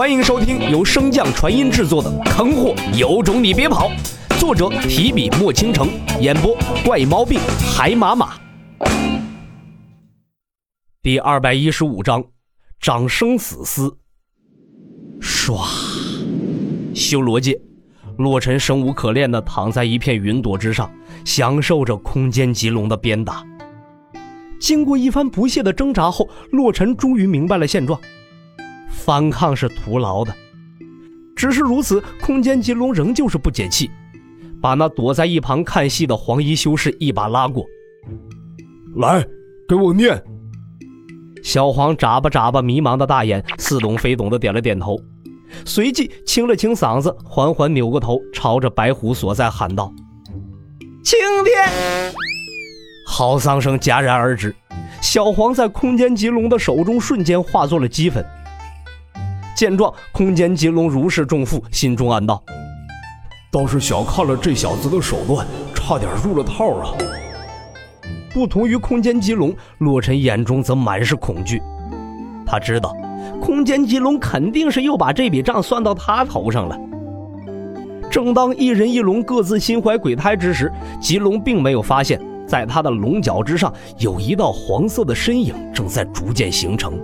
欢迎收听由升降传音制作的《坑货有种你别跑》，作者提笔墨倾城，演播怪毛病海马马。第二百一十五章，长生死丝。唰，修罗界，洛尘生无可恋的躺在一片云朵之上，享受着空间棘龙的鞭打。经过一番不懈的挣扎后，洛尘终于明白了现状。反抗是徒劳的，只是如此，空间金龙仍旧是不解气，把那躲在一旁看戏的黄衣修士一把拉过来，给我念。小黄眨巴眨巴迷茫的大眼，似懂非懂的点了点头，随即清了清嗓子，缓缓扭过头，朝着白虎所在喊道：“青天！”嚎丧声戛然而止，小黄在空间吉龙的手中瞬间化作了齑粉。见状，空间棘龙如释重负，心中暗道：“倒是小看了这小子的手段，差点入了套啊！”不同于空间棘龙，洛尘眼中则满是恐惧。他知道，空间棘龙肯定是又把这笔账算到他头上了。正当一人一龙各自心怀鬼胎之时，棘龙并没有发现，在他的龙角之上有一道黄色的身影正在逐渐形成。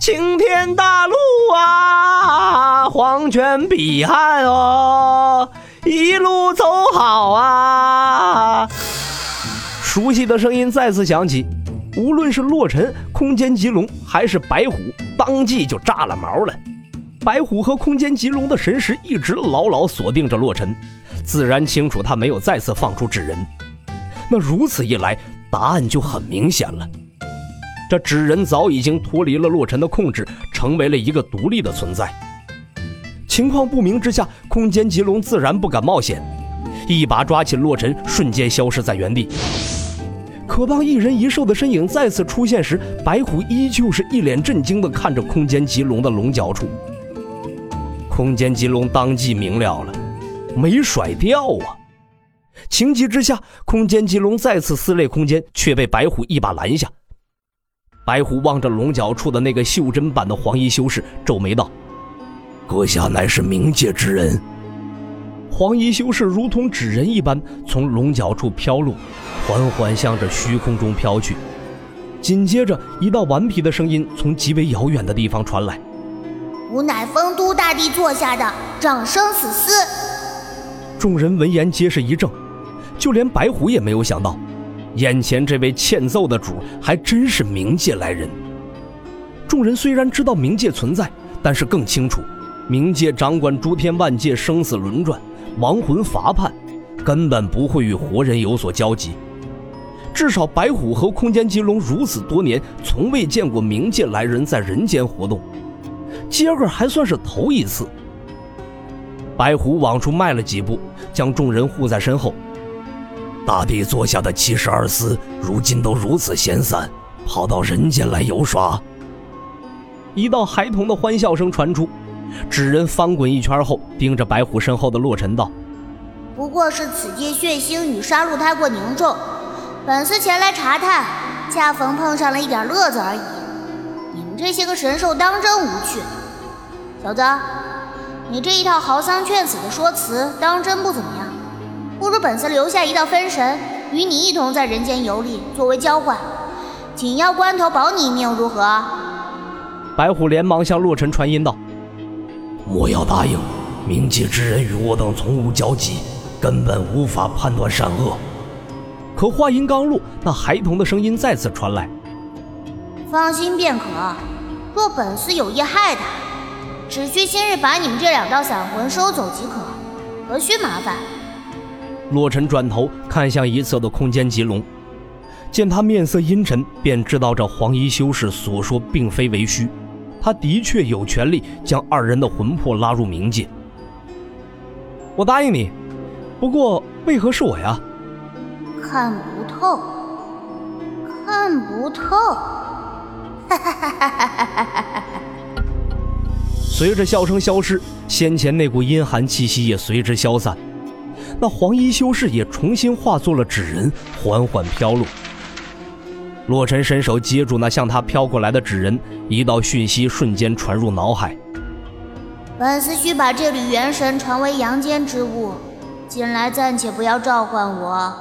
青天大路啊，黄泉彼岸哦，一路走好啊！熟悉的声音再次响起，无论是洛尘、空间棘龙还是白虎，当即就炸了毛了。白虎和空间棘龙的神识一直牢牢锁定着洛尘，自然清楚他没有再次放出纸人。那如此一来，答案就很明显了。这纸人早已经脱离了洛尘的控制，成为了一个独立的存在。情况不明之下，空间棘龙自然不敢冒险，一把抓起洛尘，瞬间消失在原地。可当一人一兽的身影再次出现时，白虎依旧是一脸震惊地看着空间棘龙的龙角处。空间棘龙当即明了了，没甩掉啊！情急之下，空间棘龙再次撕裂空间，却被白虎一把拦下。白虎望着龙角处的那个袖珍版的黄衣修士，皱眉道：“阁下乃是冥界之人。”黄衣修士如同纸人一般从龙角处飘落，缓缓向着虚空中飘去。紧接着，一道顽皮的声音从极为遥远的地方传来：“吾乃丰都大帝座下的长生死司。”众人闻言皆是一怔，就连白虎也没有想到。眼前这位欠揍的主还真是冥界来人。众人虽然知道冥界存在，但是更清楚，冥界掌管诸天万界生死轮转、亡魂罚判，根本不会与活人有所交集。至少白虎和空间棘龙如此多年，从未见过冥界来人在人间活动，今个还算是头一次。白虎往出迈了几步，将众人护在身后。大帝座下的七十二司，如今都如此闲散，跑到人间来游耍。一道孩童的欢笑声传出，纸人翻滚一圈后，盯着白虎身后的洛尘道：“不过是此界血腥与杀戮太过凝重，本司前来查探，恰逢碰上了一点乐子而已。你们这些个神兽当真无趣，小子，你这一套嚎丧劝死的说辞，当真不怎么样。”不如本司留下一道分神，与你一同在人间游历，作为交换，紧要关头保你一命，如何？白虎连忙向洛尘传音道：“莫要答应，冥界之人与我等从无交集，根本无法判断善恶。”可话音刚落，那孩童的声音再次传来：“放心便可，若本司有意害他，只需今日把你们这两道散魂收走即可，何须麻烦？”洛尘转头看向一侧的空间棘龙，见他面色阴沉，便知道这黄衣修士所说并非为虚，他的确有权利将二人的魂魄拉入冥界。我答应你，不过为何是我呀？看不透，看不透。哈哈哈哈哈哈！随着笑声消失，先前那股阴寒气息也随之消散。那黄衣修士也重新化作了纸人，缓缓飘落。洛尘伸手接住那向他飘过来的纸人，一道讯息瞬间传入脑海。本思绪把这缕元神传为阳间之物，近来暂且不要召唤我。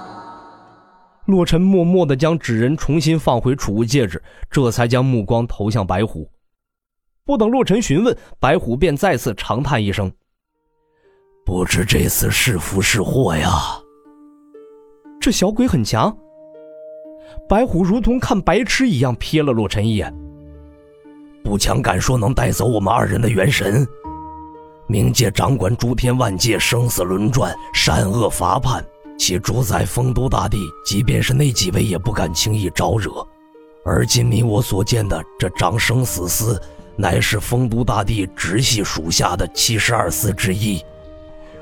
洛尘默默地将纸人重新放回储物戒指，这才将目光投向白虎。不等洛尘询问，白虎便再次长叹一声：“不知这次是福是祸呀。”这小鬼很强。白虎如同看白痴一样瞥了洛尘一眼。不强，敢说能带走我们二人的元神？冥界掌管诸天万界，生死轮转，善恶法判，其主宰丰都大帝，即便是那几位也不敢轻易招惹。而今你我所见的这掌生死司，乃是丰都大帝直系属下的七十二司之一。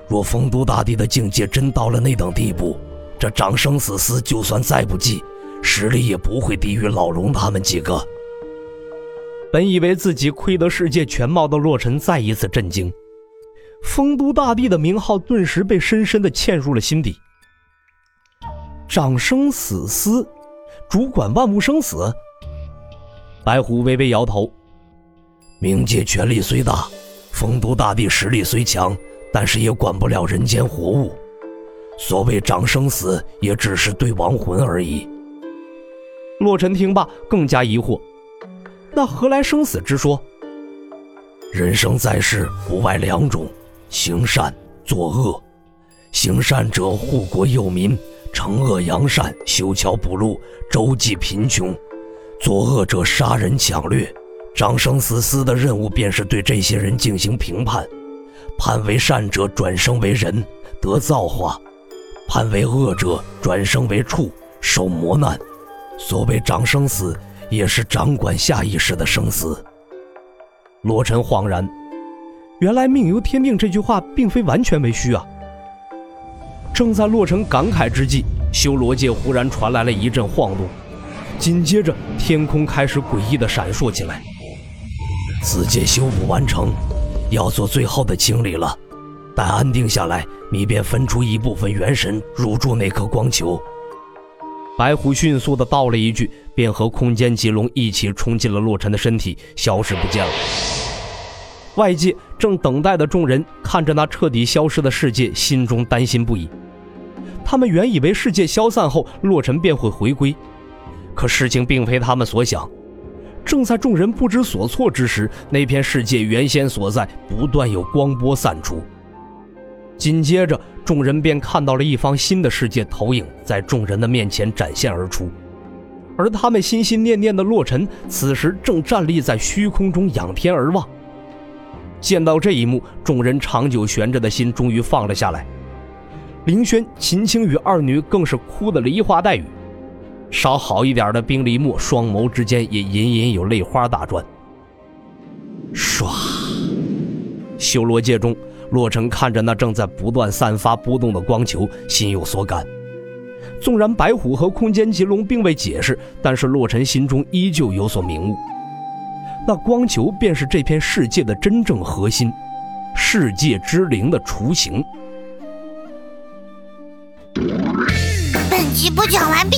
若丰都大帝的境界真到了那等地步，这掌生死司就算再不济，实力也不会低于老龙他们几个。本以为自己窥得世界全貌的洛尘，再一次震惊。丰都大帝的名号顿时被深深的嵌入了心底。掌生死司，主管万物生死。白虎微微摇头。冥界权力虽大，丰都大帝实力虽强，但是也管不了人间活物。所谓掌生死，也只是对亡魂而已。洛尘听罢，更加疑惑：那何来生死之说？人生在世，不外两种。行善作恶，行善者护国佑民，惩恶扬善，修桥补路，周济贫穷；作恶者杀人抢掠。掌生死司的任务便是对这些人进行评判，判为善者转生为人得造化，判为恶者转生为畜受磨难。所谓掌生死，也是掌管下意识的生死。罗尘恍然。原来命由天定这句话并非完全为虚啊！正在洛尘感慨之际，修罗界忽然传来了一阵晃动，紧接着天空开始诡异的闪烁起来。此界修补完成，要做最后的清理了。待安定下来，你便分出一部分元神入住那颗光球。白虎迅速的道了一句，便和空间棘龙一起冲进了洛尘的身体，消失不见了。外界正等待的众人看着那彻底消失的世界，心中担心不已。他们原以为世界消散后，洛尘便会回归，可事情并非他们所想。正在众人不知所措之时，那片世界原先所在不断有光波散出，紧接着众人便看到了一方新的世界投影在众人的面前展现而出，而他们心心念念的洛尘，此时正站立在虚空中，仰天而望。见到这一幕，众人长久悬着的心终于放了下来。凌轩、秦青与二女更是哭得梨花带雨，稍好一点的冰璃木双眸之间也隐隐有泪花打转。唰，修罗界中，洛尘看着那正在不断散发波动的光球，心有所感。纵然白虎和空间棘龙并未解释，但是洛尘心中依旧有所明悟。那光球便是这片世界的真正核心，世界之灵的雏形。本集播讲完毕，